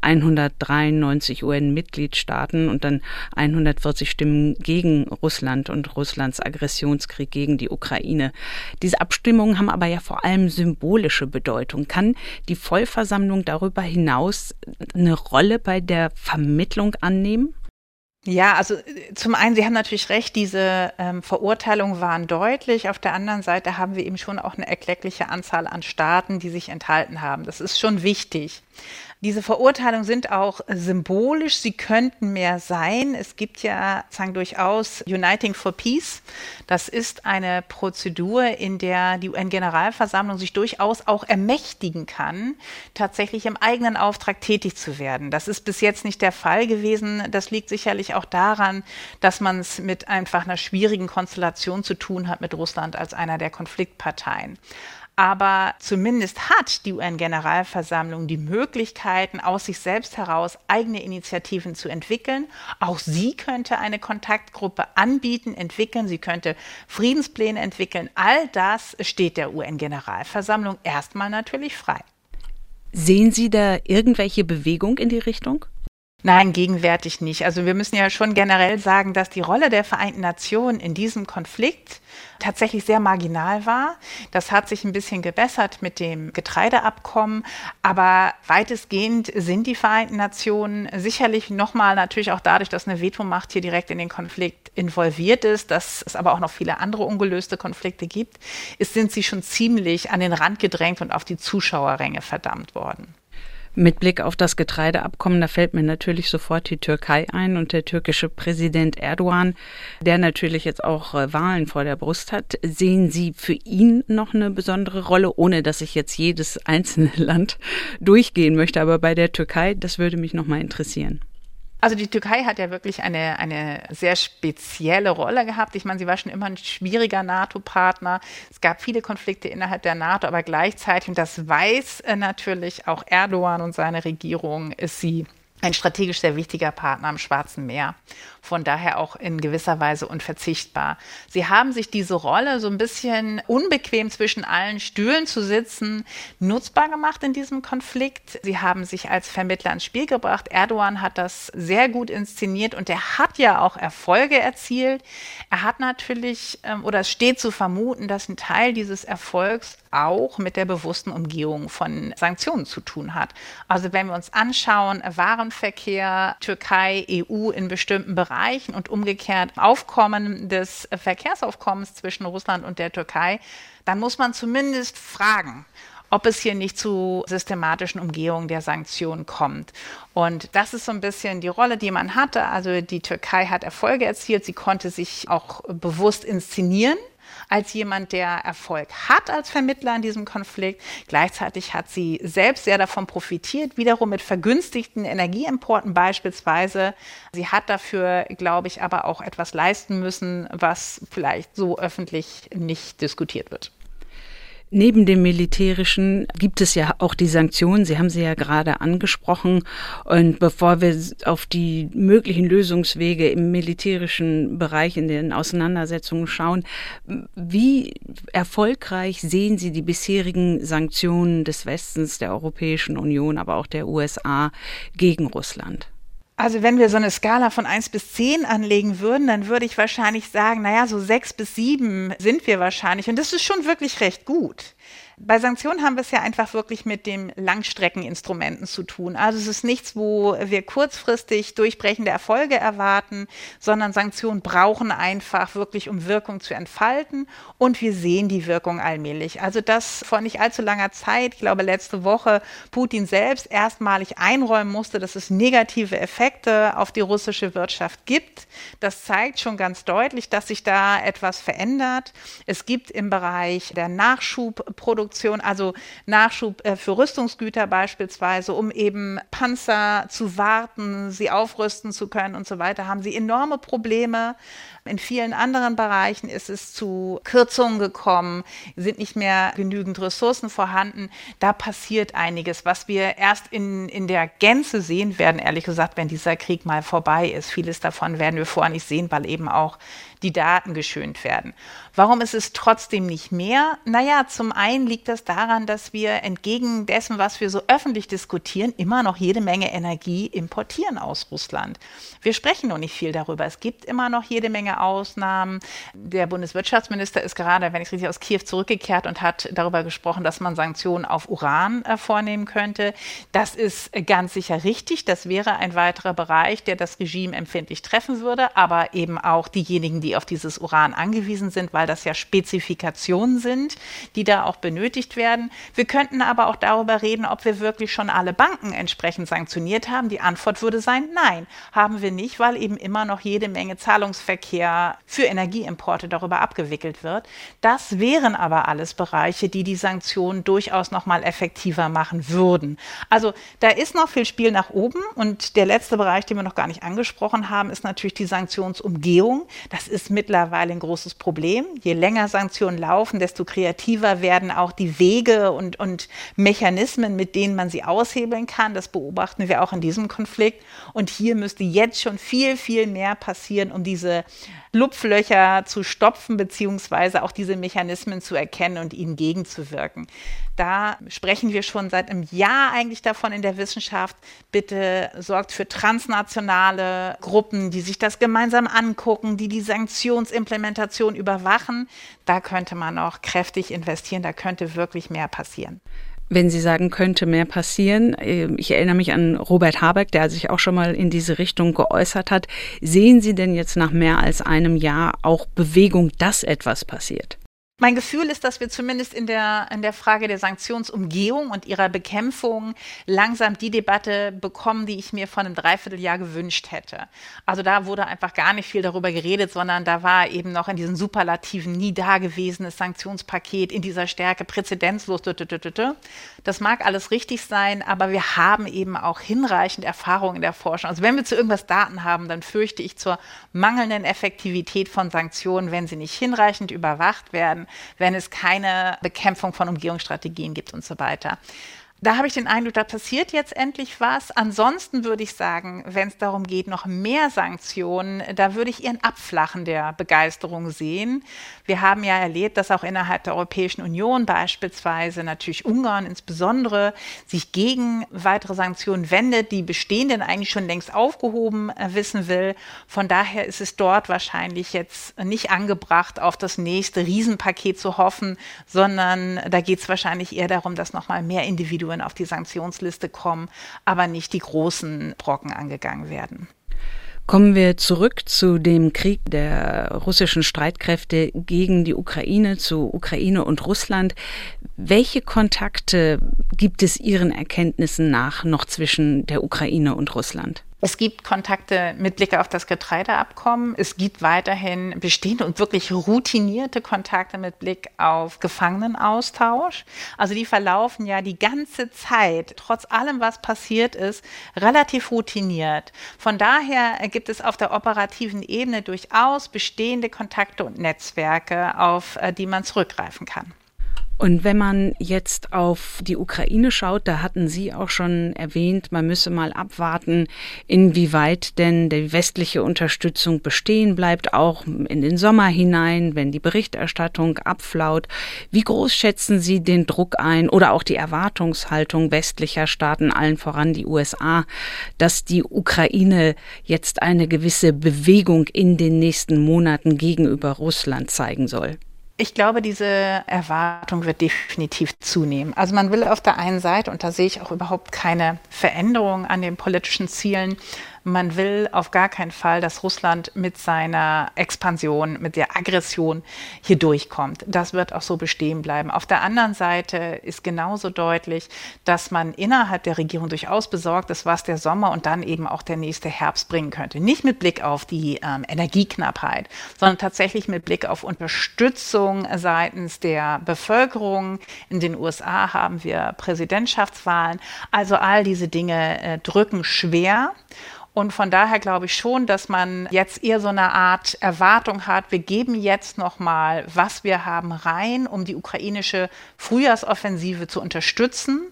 193 UN-Mitgliedstaaten und dann 140 Stimmen gegen Russland und Russlands Aggressionskrieg gegen die Ukraine. Diese Abstimmungen haben aber ja vor allem symbolische Bedeutung. Kann die Vollversammlung darüber hinaus eine Rolle bei der Vermittlung annehmen? Ja, also äh, zum einen, Sie haben natürlich recht, diese ähm, Verurteilungen waren deutlich. Auf der anderen Seite haben wir eben schon auch eine erkleckliche Anzahl an Staaten, die sich enthalten haben. Das ist schon wichtig. Diese Verurteilungen sind auch symbolisch, sie könnten mehr sein. Es gibt ja sagen durchaus Uniting for Peace. Das ist eine Prozedur, in der die UN-Generalversammlung sich durchaus auch ermächtigen kann, tatsächlich im eigenen Auftrag tätig zu werden. Das ist bis jetzt nicht der Fall gewesen. Das liegt sicherlich auch daran, dass man es mit einfach einer schwierigen Konstellation zu tun hat mit Russland als einer der Konfliktparteien. Aber zumindest hat die UN-Generalversammlung die Möglichkeiten, aus sich selbst heraus eigene Initiativen zu entwickeln. Auch sie könnte eine Kontaktgruppe anbieten, entwickeln. Sie könnte Friedenspläne entwickeln. All das steht der UN-Generalversammlung erstmal natürlich frei. Sehen Sie da irgendwelche Bewegung in die Richtung? Nein, gegenwärtig nicht. Also wir müssen ja schon generell sagen, dass die Rolle der Vereinten Nationen in diesem Konflikt tatsächlich sehr marginal war. Das hat sich ein bisschen gebessert mit dem Getreideabkommen, aber weitestgehend sind die Vereinten Nationen sicherlich nochmal natürlich auch dadurch, dass eine Vetomacht hier direkt in den Konflikt involviert ist, dass es aber auch noch viele andere ungelöste Konflikte gibt, ist, sind sie schon ziemlich an den Rand gedrängt und auf die Zuschauerränge verdammt worden. Mit Blick auf das Getreideabkommen, da fällt mir natürlich sofort die Türkei ein und der türkische Präsident Erdogan, der natürlich jetzt auch äh, Wahlen vor der Brust hat. Sehen Sie für ihn noch eine besondere Rolle, ohne dass ich jetzt jedes einzelne Land durchgehen möchte? Aber bei der Türkei, das würde mich noch mal interessieren. Also die Türkei hat ja wirklich eine, eine sehr spezielle Rolle gehabt. Ich meine, sie war schon immer ein schwieriger NATO-Partner. Es gab viele Konflikte innerhalb der NATO, aber gleichzeitig, und das weiß äh, natürlich auch Erdogan und seine Regierung, ist sie ein strategisch sehr wichtiger Partner am Schwarzen Meer. Von daher auch in gewisser Weise unverzichtbar. Sie haben sich diese Rolle so ein bisschen unbequem zwischen allen Stühlen zu sitzen nutzbar gemacht in diesem Konflikt. Sie haben sich als Vermittler ins Spiel gebracht. Erdogan hat das sehr gut inszeniert und er hat ja auch Erfolge erzielt. Er hat natürlich, ähm, oder es steht zu vermuten, dass ein Teil dieses Erfolgs auch mit der bewussten Umgehung von Sanktionen zu tun hat. Also wenn wir uns anschauen, Warenverkehr, Türkei, EU in bestimmten Bereichen und umgekehrt Aufkommen des Verkehrsaufkommens zwischen Russland und der Türkei, dann muss man zumindest fragen, ob es hier nicht zu systematischen Umgehungen der Sanktionen kommt. Und das ist so ein bisschen die Rolle, die man hatte. Also die Türkei hat Erfolge erzielt, sie konnte sich auch bewusst inszenieren als jemand, der Erfolg hat als Vermittler in diesem Konflikt. Gleichzeitig hat sie selbst sehr davon profitiert, wiederum mit vergünstigten Energieimporten beispielsweise. Sie hat dafür, glaube ich, aber auch etwas leisten müssen, was vielleicht so öffentlich nicht diskutiert wird. Neben dem militärischen gibt es ja auch die Sanktionen. Sie haben sie ja gerade angesprochen. Und bevor wir auf die möglichen Lösungswege im militärischen Bereich in den Auseinandersetzungen schauen, wie erfolgreich sehen Sie die bisherigen Sanktionen des Westens, der Europäischen Union, aber auch der USA gegen Russland? Also wenn wir so eine Skala von 1 bis 10 anlegen würden, dann würde ich wahrscheinlich sagen, naja, so 6 bis 7 sind wir wahrscheinlich. Und das ist schon wirklich recht gut. Bei Sanktionen haben wir es ja einfach wirklich mit den Langstreckeninstrumenten zu tun. Also es ist nichts, wo wir kurzfristig durchbrechende Erfolge erwarten, sondern Sanktionen brauchen einfach wirklich, um Wirkung zu entfalten. Und wir sehen die Wirkung allmählich. Also das vor nicht allzu langer Zeit, ich glaube letzte Woche, Putin selbst erstmalig einräumen musste, dass es negative Effekte auf die russische Wirtschaft gibt. Das zeigt schon ganz deutlich, dass sich da etwas verändert. Es gibt im Bereich der Nachschubproduktion Produktion, also Nachschub äh, für Rüstungsgüter beispielsweise, um eben Panzer zu warten, sie aufrüsten zu können und so weiter, haben sie enorme Probleme. In vielen anderen Bereichen ist es zu Kürzungen gekommen, sind nicht mehr genügend Ressourcen vorhanden. Da passiert einiges, was wir erst in, in der Gänze sehen werden, ehrlich gesagt, wenn dieser Krieg mal vorbei ist. Vieles davon werden wir vorher nicht sehen, weil eben auch die Daten geschönt werden. Warum ist es trotzdem nicht mehr? Naja, zum einen liegt das daran, dass wir entgegen dessen, was wir so öffentlich diskutieren, immer noch jede Menge Energie importieren aus Russland. Wir sprechen noch nicht viel darüber. Es gibt immer noch jede Menge Ausnahmen. Der Bundeswirtschaftsminister ist gerade, wenn ich richtig aus Kiew zurückgekehrt und hat darüber gesprochen, dass man Sanktionen auf Uran äh, vornehmen könnte. Das ist ganz sicher richtig. Das wäre ein weiterer Bereich, der das Regime empfindlich treffen würde, aber eben auch diejenigen, die auf dieses Uran angewiesen sind, weil das ja Spezifikationen sind, die da auch benötigt werden. Wir könnten aber auch darüber reden, ob wir wirklich schon alle Banken entsprechend sanktioniert haben. Die Antwort würde sein, nein, haben wir nicht, weil eben immer noch jede Menge Zahlungsverkehr für Energieimporte darüber abgewickelt wird. Das wären aber alles Bereiche, die die Sanktionen durchaus noch mal effektiver machen würden. Also da ist noch viel Spiel nach oben und der letzte Bereich, den wir noch gar nicht angesprochen haben, ist natürlich die Sanktionsumgehung. Das ist mittlerweile ein großes Problem. Je länger Sanktionen laufen, desto kreativer werden auch die Wege und, und Mechanismen, mit denen man sie aushebeln kann. Das beobachten wir auch in diesem Konflikt. Und hier müsste jetzt schon viel, viel mehr passieren, um diese Lupflöcher zu stopfen, beziehungsweise auch diese Mechanismen zu erkennen und ihnen gegenzuwirken. Da sprechen wir schon seit einem Jahr eigentlich davon in der Wissenschaft. Bitte sorgt für transnationale Gruppen, die sich das gemeinsam angucken, die die Sanktionsimplementation überwachen. Da könnte man auch kräftig investieren, da könnte wirklich mehr passieren. Wenn Sie sagen, könnte mehr passieren, äh, ich erinnere mich an Robert Habeck, der sich auch schon mal in diese Richtung geäußert hat. Sehen Sie denn jetzt nach mehr als einem Jahr auch Bewegung, dass etwas passiert? Mein Gefühl ist, dass wir zumindest in der, in der Frage der Sanktionsumgehung und ihrer Bekämpfung langsam die Debatte bekommen, die ich mir vor einem Dreivierteljahr gewünscht hätte. Also da wurde einfach gar nicht viel darüber geredet, sondern da war eben noch in diesen Superlativen nie dagewesenes Sanktionspaket in dieser Stärke präzedenzlos. Das mag alles richtig sein, aber wir haben eben auch hinreichend Erfahrung in der Forschung. Also wenn wir zu irgendwas Daten haben, dann fürchte ich zur mangelnden Effektivität von Sanktionen, wenn sie nicht hinreichend überwacht werden wenn es keine Bekämpfung von Umgehungsstrategien gibt und so weiter. Da habe ich den Eindruck, da passiert jetzt endlich was. Ansonsten würde ich sagen, wenn es darum geht, noch mehr Sanktionen, da würde ich ihren Abflachen der Begeisterung sehen. Wir haben ja erlebt, dass auch innerhalb der Europäischen Union beispielsweise natürlich Ungarn insbesondere sich gegen weitere Sanktionen wendet, die bestehenden eigentlich schon längst aufgehoben äh, wissen will. Von daher ist es dort wahrscheinlich jetzt nicht angebracht, auf das nächste Riesenpaket zu hoffen, sondern da geht es wahrscheinlich eher darum, dass nochmal mehr Individuen Individuen auf die Sanktionsliste kommen, aber nicht die großen Brocken angegangen werden. Kommen wir zurück zu dem Krieg der russischen Streitkräfte gegen die Ukraine, zu Ukraine und Russland. Welche Kontakte gibt es Ihren Erkenntnissen nach noch zwischen der Ukraine und Russland? Es gibt Kontakte mit Blick auf das Getreideabkommen. Es gibt weiterhin bestehende und wirklich routinierte Kontakte mit Blick auf Gefangenenaustausch. Also die verlaufen ja die ganze Zeit, trotz allem, was passiert ist, relativ routiniert. Von daher gibt es auf der operativen Ebene durchaus bestehende Kontakte und Netzwerke, auf äh, die man zurückgreifen kann. Und wenn man jetzt auf die Ukraine schaut, da hatten Sie auch schon erwähnt, man müsse mal abwarten, inwieweit denn die westliche Unterstützung bestehen bleibt, auch in den Sommer hinein, wenn die Berichterstattung abflaut. Wie groß schätzen Sie den Druck ein oder auch die Erwartungshaltung westlicher Staaten, allen voran die USA, dass die Ukraine jetzt eine gewisse Bewegung in den nächsten Monaten gegenüber Russland zeigen soll? Ich glaube, diese Erwartung wird definitiv zunehmen. Also man will auf der einen Seite, und da sehe ich auch überhaupt keine Veränderung an den politischen Zielen, man will auf gar keinen Fall, dass Russland mit seiner Expansion, mit der Aggression hier durchkommt. Das wird auch so bestehen bleiben. Auf der anderen Seite ist genauso deutlich, dass man innerhalb der Regierung durchaus besorgt ist, was der Sommer und dann eben auch der nächste Herbst bringen könnte. Nicht mit Blick auf die ähm, Energieknappheit, sondern tatsächlich mit Blick auf Unterstützung seitens der Bevölkerung. In den USA haben wir Präsidentschaftswahlen. Also all diese Dinge äh, drücken schwer. Und von daher glaube ich schon, dass man jetzt eher so eine Art Erwartung hat, wir geben jetzt noch mal, was wir haben, rein, um die ukrainische Frühjahrsoffensive zu unterstützen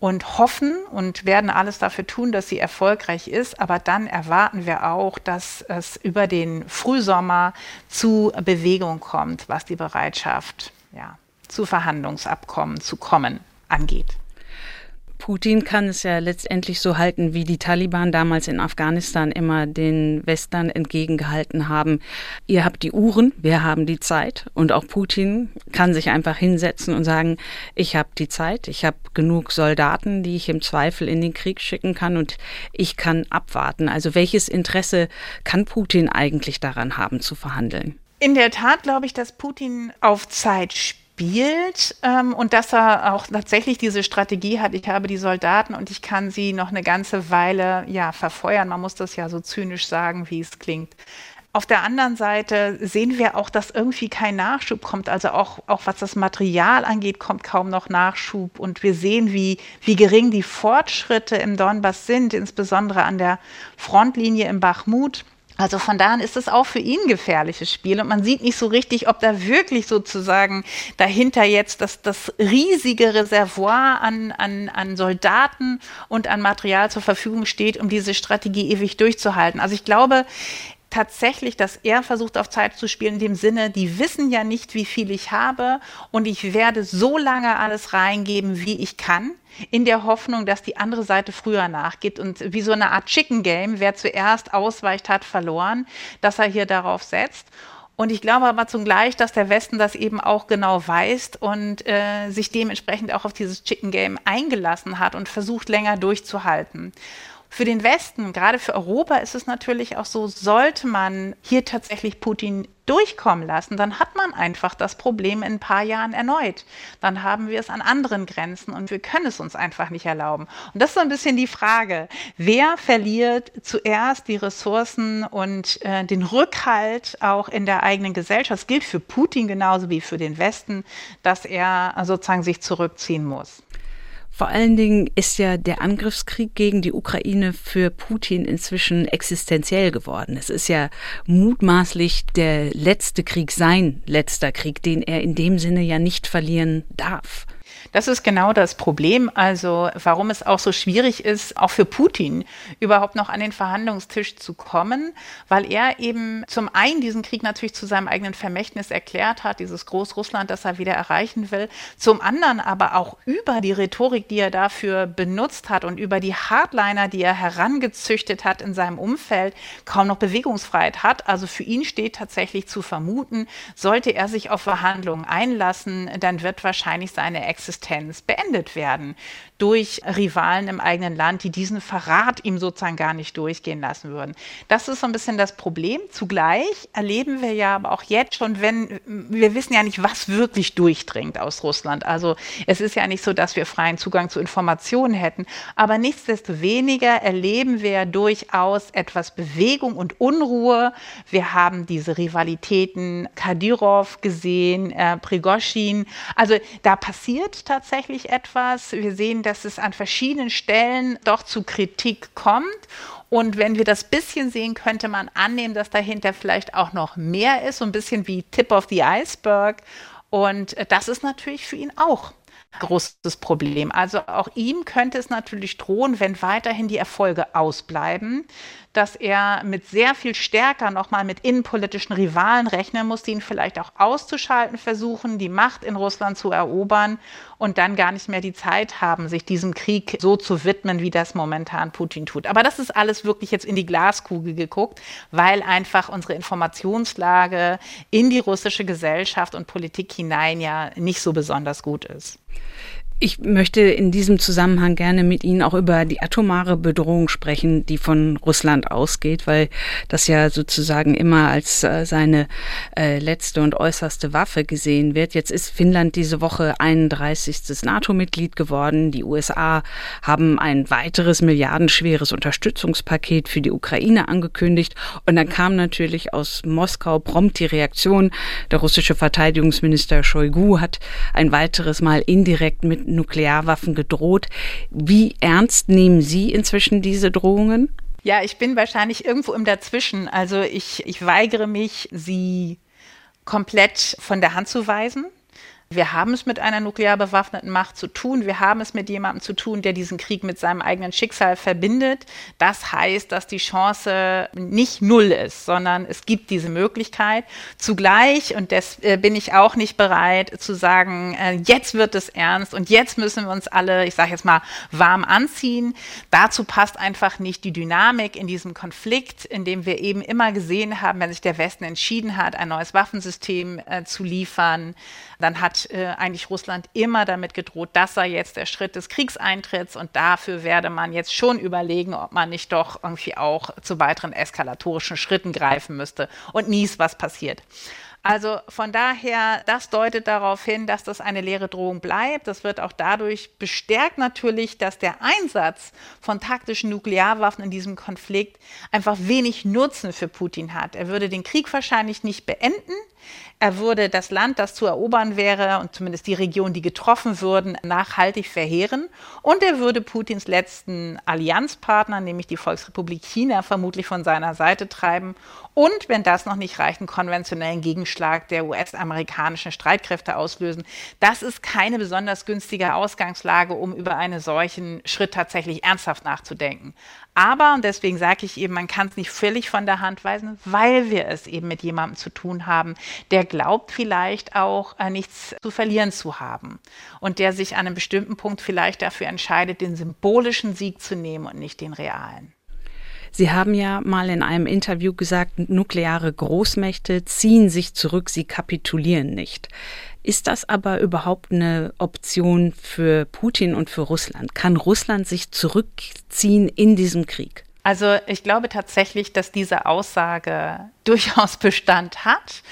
und hoffen und werden alles dafür tun, dass sie erfolgreich ist. Aber dann erwarten wir auch, dass es über den Frühsommer zu Bewegung kommt, was die Bereitschaft ja, zu Verhandlungsabkommen zu kommen angeht. Putin kann es ja letztendlich so halten, wie die Taliban damals in Afghanistan immer den Western entgegengehalten haben. Ihr habt die Uhren, wir haben die Zeit. Und auch Putin kann sich einfach hinsetzen und sagen, ich habe die Zeit, ich habe genug Soldaten, die ich im Zweifel in den Krieg schicken kann und ich kann abwarten. Also welches Interesse kann Putin eigentlich daran haben zu verhandeln? In der Tat glaube ich, dass Putin auf Zeit spielt spielt ähm, und dass er auch tatsächlich diese Strategie hat, ich habe die Soldaten und ich kann sie noch eine ganze Weile ja verfeuern. Man muss das ja so zynisch sagen, wie es klingt. Auf der anderen Seite sehen wir auch, dass irgendwie kein Nachschub kommt. Also auch, auch was das Material angeht, kommt kaum noch Nachschub. Und wir sehen, wie, wie gering die Fortschritte im Donbass sind, insbesondere an der Frontlinie im Bachmut. Also von daher ist es auch für ihn ein gefährliches Spiel und man sieht nicht so richtig, ob da wirklich sozusagen dahinter jetzt das, das riesige Reservoir an, an, an Soldaten und an Material zur Verfügung steht, um diese Strategie ewig durchzuhalten. Also ich glaube, tatsächlich, dass er versucht auf Zeit zu spielen, in dem Sinne, die wissen ja nicht, wie viel ich habe und ich werde so lange alles reingeben, wie ich kann, in der Hoffnung, dass die andere Seite früher nachgibt und wie so eine Art Chicken Game, wer zuerst ausweicht, hat verloren, dass er hier darauf setzt. Und ich glaube aber zugleich, dass der Westen das eben auch genau weiß und äh, sich dementsprechend auch auf dieses Chicken Game eingelassen hat und versucht länger durchzuhalten. Für den Westen, gerade für Europa ist es natürlich auch so, sollte man hier tatsächlich Putin durchkommen lassen, dann hat man einfach das Problem in ein paar Jahren erneut. Dann haben wir es an anderen Grenzen und wir können es uns einfach nicht erlauben. Und das ist so ein bisschen die Frage, wer verliert zuerst die Ressourcen und äh, den Rückhalt auch in der eigenen Gesellschaft. Das gilt für Putin genauso wie für den Westen, dass er sozusagen sich zurückziehen muss. Vor allen Dingen ist ja der Angriffskrieg gegen die Ukraine für Putin inzwischen existenziell geworden. Es ist ja mutmaßlich der letzte Krieg, sein letzter Krieg, den er in dem Sinne ja nicht verlieren darf. Das ist genau das Problem, also warum es auch so schwierig ist, auch für Putin überhaupt noch an den Verhandlungstisch zu kommen, weil er eben zum einen diesen Krieg natürlich zu seinem eigenen Vermächtnis erklärt hat, dieses Großrussland, das er wieder erreichen will, zum anderen aber auch über die Rhetorik, die er dafür benutzt hat und über die Hardliner, die er herangezüchtet hat in seinem Umfeld, kaum noch Bewegungsfreiheit hat. Also für ihn steht tatsächlich zu vermuten, sollte er sich auf Verhandlungen einlassen, dann wird wahrscheinlich seine Existenz Existenz beendet werden durch Rivalen im eigenen Land, die diesen Verrat ihm sozusagen gar nicht durchgehen lassen würden. Das ist so ein bisschen das Problem. Zugleich erleben wir ja aber auch jetzt schon, wenn wir wissen ja nicht, was wirklich durchdringt aus Russland. Also es ist ja nicht so, dass wir freien Zugang zu Informationen hätten, aber nichtsdestoweniger erleben wir durchaus etwas Bewegung und Unruhe. Wir haben diese Rivalitäten Kadyrov gesehen, äh, Prigoschin. Also da passiert tatsächlich etwas. Wir sehen, dass es an verschiedenen Stellen doch zu Kritik kommt. Und wenn wir das bisschen sehen, könnte man annehmen, dass dahinter vielleicht auch noch mehr ist, so ein bisschen wie Tip of the Iceberg. Und das ist natürlich für ihn auch großes Problem. Also auch ihm könnte es natürlich drohen, wenn weiterhin die Erfolge ausbleiben, dass er mit sehr viel stärker nochmal mit innenpolitischen Rivalen rechnen muss, die ihn vielleicht auch auszuschalten versuchen, die Macht in Russland zu erobern und dann gar nicht mehr die Zeit haben, sich diesem Krieg so zu widmen, wie das momentan Putin tut. Aber das ist alles wirklich jetzt in die Glaskugel geguckt, weil einfach unsere Informationslage in die russische Gesellschaft und Politik hinein ja nicht so besonders gut ist. Ich möchte in diesem Zusammenhang gerne mit Ihnen auch über die atomare Bedrohung sprechen, die von Russland ausgeht, weil das ja sozusagen immer als äh, seine äh, letzte und äußerste Waffe gesehen wird. Jetzt ist Finnland diese Woche 31. NATO-Mitglied geworden. Die USA haben ein weiteres milliardenschweres Unterstützungspaket für die Ukraine angekündigt. Und dann kam natürlich aus Moskau prompt die Reaktion. Der russische Verteidigungsminister Shoigu hat ein weiteres Mal indirekt mit Nuklearwaffen gedroht. Wie ernst nehmen Sie inzwischen diese Drohungen? Ja, ich bin wahrscheinlich irgendwo im Dazwischen. Also ich, ich weigere mich, sie komplett von der Hand zu weisen. Wir haben es mit einer nuklear bewaffneten Macht zu tun. Wir haben es mit jemandem zu tun, der diesen Krieg mit seinem eigenen Schicksal verbindet. Das heißt, dass die Chance nicht null ist, sondern es gibt diese Möglichkeit. Zugleich, und das äh, bin ich auch nicht bereit zu sagen, äh, jetzt wird es ernst und jetzt müssen wir uns alle, ich sage jetzt mal, warm anziehen. Dazu passt einfach nicht die Dynamik in diesem Konflikt, in dem wir eben immer gesehen haben, wenn sich der Westen entschieden hat, ein neues Waffensystem äh, zu liefern, dann hat äh, eigentlich Russland immer damit gedroht, das sei jetzt der Schritt des Kriegseintritts und dafür werde man jetzt schon überlegen, ob man nicht doch irgendwie auch zu weiteren eskalatorischen Schritten greifen müsste. Und nie ist was passiert. Also von daher, das deutet darauf hin, dass das eine leere Drohung bleibt. Das wird auch dadurch bestärkt natürlich, dass der Einsatz von taktischen Nuklearwaffen in diesem Konflikt einfach wenig Nutzen für Putin hat. Er würde den Krieg wahrscheinlich nicht beenden. Er würde das Land, das zu erobern wäre, und zumindest die Region, die getroffen würden, nachhaltig verheeren. Und er würde Putins letzten Allianzpartner, nämlich die Volksrepublik China, vermutlich von seiner Seite treiben. Und wenn das noch nicht reicht, einen konventionellen Gegenschlag der US-amerikanischen Streitkräfte auslösen. Das ist keine besonders günstige Ausgangslage, um über einen solchen Schritt tatsächlich ernsthaft nachzudenken. Aber, und deswegen sage ich eben, man kann es nicht völlig von der Hand weisen, weil wir es eben mit jemandem zu tun haben, der glaubt vielleicht auch äh, nichts zu verlieren zu haben und der sich an einem bestimmten Punkt vielleicht dafür entscheidet, den symbolischen Sieg zu nehmen und nicht den realen. Sie haben ja mal in einem Interview gesagt, nukleare Großmächte ziehen sich zurück, sie kapitulieren nicht. Ist das aber überhaupt eine Option für Putin und für Russland? Kann Russland sich zurückziehen in diesem Krieg? Also ich glaube tatsächlich, dass diese Aussage durchaus Bestand hat.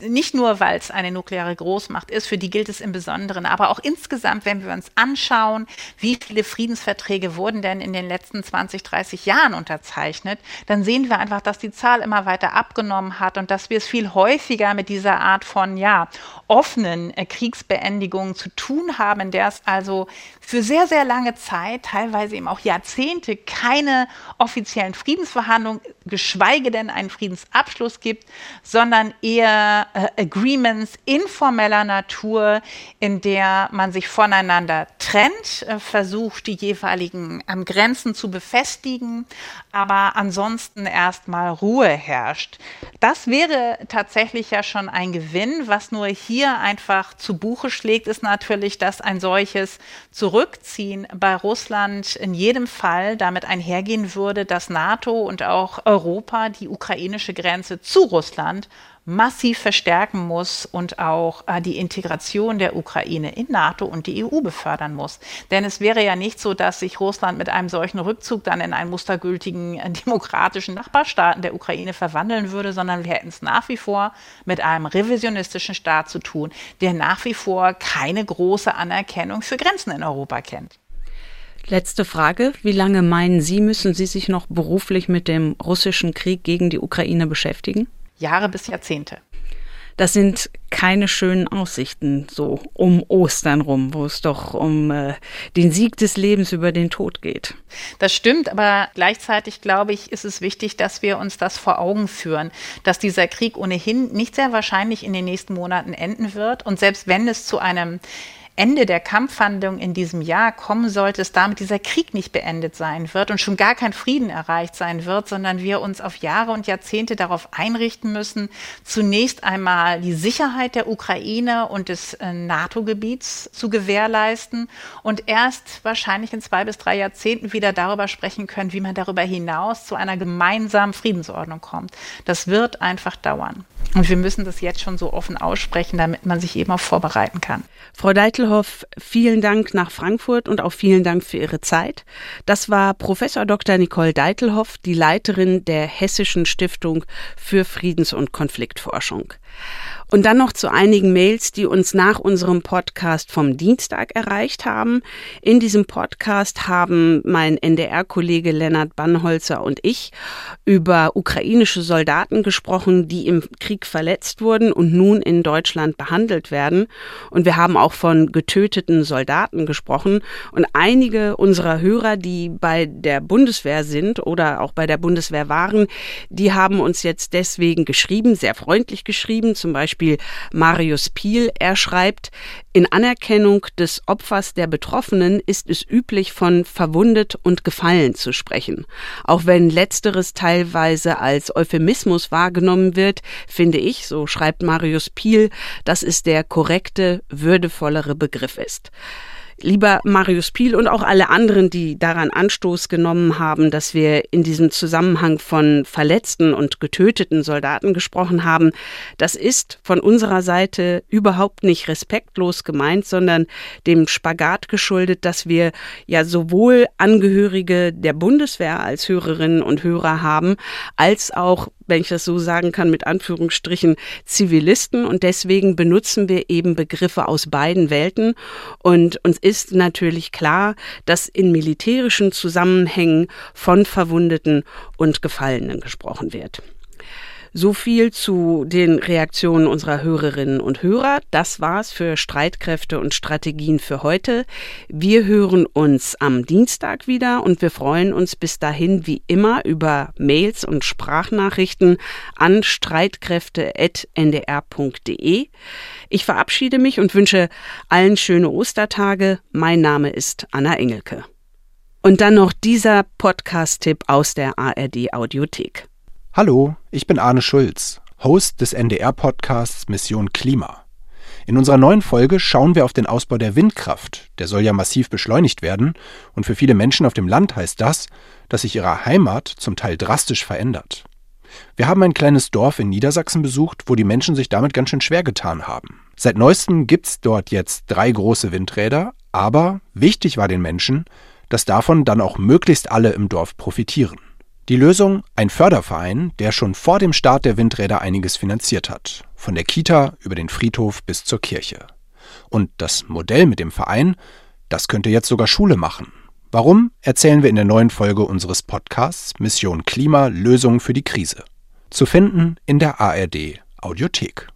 Nicht nur, weil es eine nukleare Großmacht ist, für die gilt es im Besonderen, aber auch insgesamt, wenn wir uns anschauen, wie viele Friedensverträge wurden denn in den letzten 20, 30 Jahren unterzeichnet, dann sehen wir einfach, dass die Zahl immer weiter abgenommen hat und dass wir es viel häufiger mit dieser Art von, ja, offenen äh, Kriegsbeendigungen zu tun haben, in der es also für sehr, sehr lange Zeit, teilweise eben auch Jahrzehnte, keine offiziellen Friedensverhandlungen, geschweige denn einen Friedensabschluss gibt, sondern eher Agreements informeller Natur, in der man sich voneinander trennt, äh, versucht, die jeweiligen ähm, Grenzen zu befestigen, aber ansonsten erstmal Ruhe herrscht. Das wäre tatsächlich ja schon ein Gewinn. Was nur hier einfach zu Buche schlägt, ist natürlich, dass ein solches Zurückziehen bei Russland in jedem Fall damit einhergehen würde, dass NATO und auch Europa die ukrainische Grenze zu Russland massiv verstärken muss und auch äh, die Integration der Ukraine in NATO und die EU befördern muss. Denn es wäre ja nicht so, dass sich Russland mit einem solchen Rückzug dann in einen mustergültigen äh, demokratischen Nachbarstaaten der Ukraine verwandeln würde, sondern wir hätten es nach wie vor mit einem revisionistischen Staat zu tun, der nach wie vor keine große Anerkennung für Grenzen in Europa kennt. Letzte Frage. Wie lange meinen Sie, müssen Sie sich noch beruflich mit dem russischen Krieg gegen die Ukraine beschäftigen? Jahre bis Jahrzehnte. Das sind keine schönen Aussichten so um Ostern rum, wo es doch um äh, den Sieg des Lebens über den Tod geht. Das stimmt, aber gleichzeitig glaube ich, ist es wichtig, dass wir uns das vor Augen führen, dass dieser Krieg ohnehin nicht sehr wahrscheinlich in den nächsten Monaten enden wird und selbst wenn es zu einem Ende der Kampfhandlung in diesem Jahr kommen sollte, es damit dieser Krieg nicht beendet sein wird und schon gar kein Frieden erreicht sein wird, sondern wir uns auf Jahre und Jahrzehnte darauf einrichten müssen, zunächst einmal die Sicherheit der Ukraine und des äh, NATO-Gebiets zu gewährleisten und erst wahrscheinlich in zwei bis drei Jahrzehnten wieder darüber sprechen können, wie man darüber hinaus zu einer gemeinsamen Friedensordnung kommt. Das wird einfach dauern. Und wir müssen das jetzt schon so offen aussprechen, damit man sich eben auch vorbereiten kann. Frau Deitelhoff, vielen Dank nach Frankfurt und auch vielen Dank für Ihre Zeit. Das war Professor Dr. Nicole Deitelhoff, die Leiterin der Hessischen Stiftung für Friedens- und Konfliktforschung. Und dann noch zu einigen Mails, die uns nach unserem Podcast vom Dienstag erreicht haben. In diesem Podcast haben mein NDR-Kollege Lennart Bannholzer und ich über ukrainische Soldaten gesprochen, die im Krieg verletzt wurden und nun in Deutschland behandelt werden. Und wir haben auch von getöteten Soldaten gesprochen. Und einige unserer Hörer, die bei der Bundeswehr sind oder auch bei der Bundeswehr waren, die haben uns jetzt deswegen geschrieben, sehr freundlich geschrieben, zum Beispiel Beispiel Marius Piel. Er schreibt, in Anerkennung des Opfers der Betroffenen ist es üblich, von verwundet und gefallen zu sprechen. Auch wenn letzteres teilweise als Euphemismus wahrgenommen wird, finde ich, so schreibt Marius Piel, dass es der korrekte, würdevollere Begriff ist. Lieber Marius Piel und auch alle anderen, die daran Anstoß genommen haben, dass wir in diesem Zusammenhang von verletzten und getöteten Soldaten gesprochen haben, das ist von unserer Seite überhaupt nicht respektlos gemeint, sondern dem Spagat geschuldet, dass wir ja sowohl Angehörige der Bundeswehr als Hörerinnen und Hörer haben, als auch wenn ich das so sagen kann, mit Anführungsstrichen Zivilisten. Und deswegen benutzen wir eben Begriffe aus beiden Welten. Und uns ist natürlich klar, dass in militärischen Zusammenhängen von Verwundeten und Gefallenen gesprochen wird. So viel zu den Reaktionen unserer Hörerinnen und Hörer. Das war's für Streitkräfte und Strategien für heute. Wir hören uns am Dienstag wieder und wir freuen uns bis dahin wie immer über Mails und Sprachnachrichten an streitkräfte.ndr.de. Ich verabschiede mich und wünsche allen schöne Ostertage. Mein Name ist Anna Engelke. Und dann noch dieser Podcast-Tipp aus der ARD Audiothek. Hallo, ich bin Arne Schulz, Host des NDR-Podcasts Mission Klima. In unserer neuen Folge schauen wir auf den Ausbau der Windkraft. Der soll ja massiv beschleunigt werden und für viele Menschen auf dem Land heißt das, dass sich ihre Heimat zum Teil drastisch verändert. Wir haben ein kleines Dorf in Niedersachsen besucht, wo die Menschen sich damit ganz schön schwer getan haben. Seit neuestem gibt's dort jetzt drei große Windräder, aber wichtig war den Menschen, dass davon dann auch möglichst alle im Dorf profitieren. Die Lösung ein Förderverein, der schon vor dem Start der Windräder einiges finanziert hat, von der Kita über den Friedhof bis zur Kirche. Und das Modell mit dem Verein, das könnte jetzt sogar Schule machen. Warum, erzählen wir in der neuen Folge unseres Podcasts Mission Klima Lösungen für die Krise. Zu finden in der ARD Audiothek.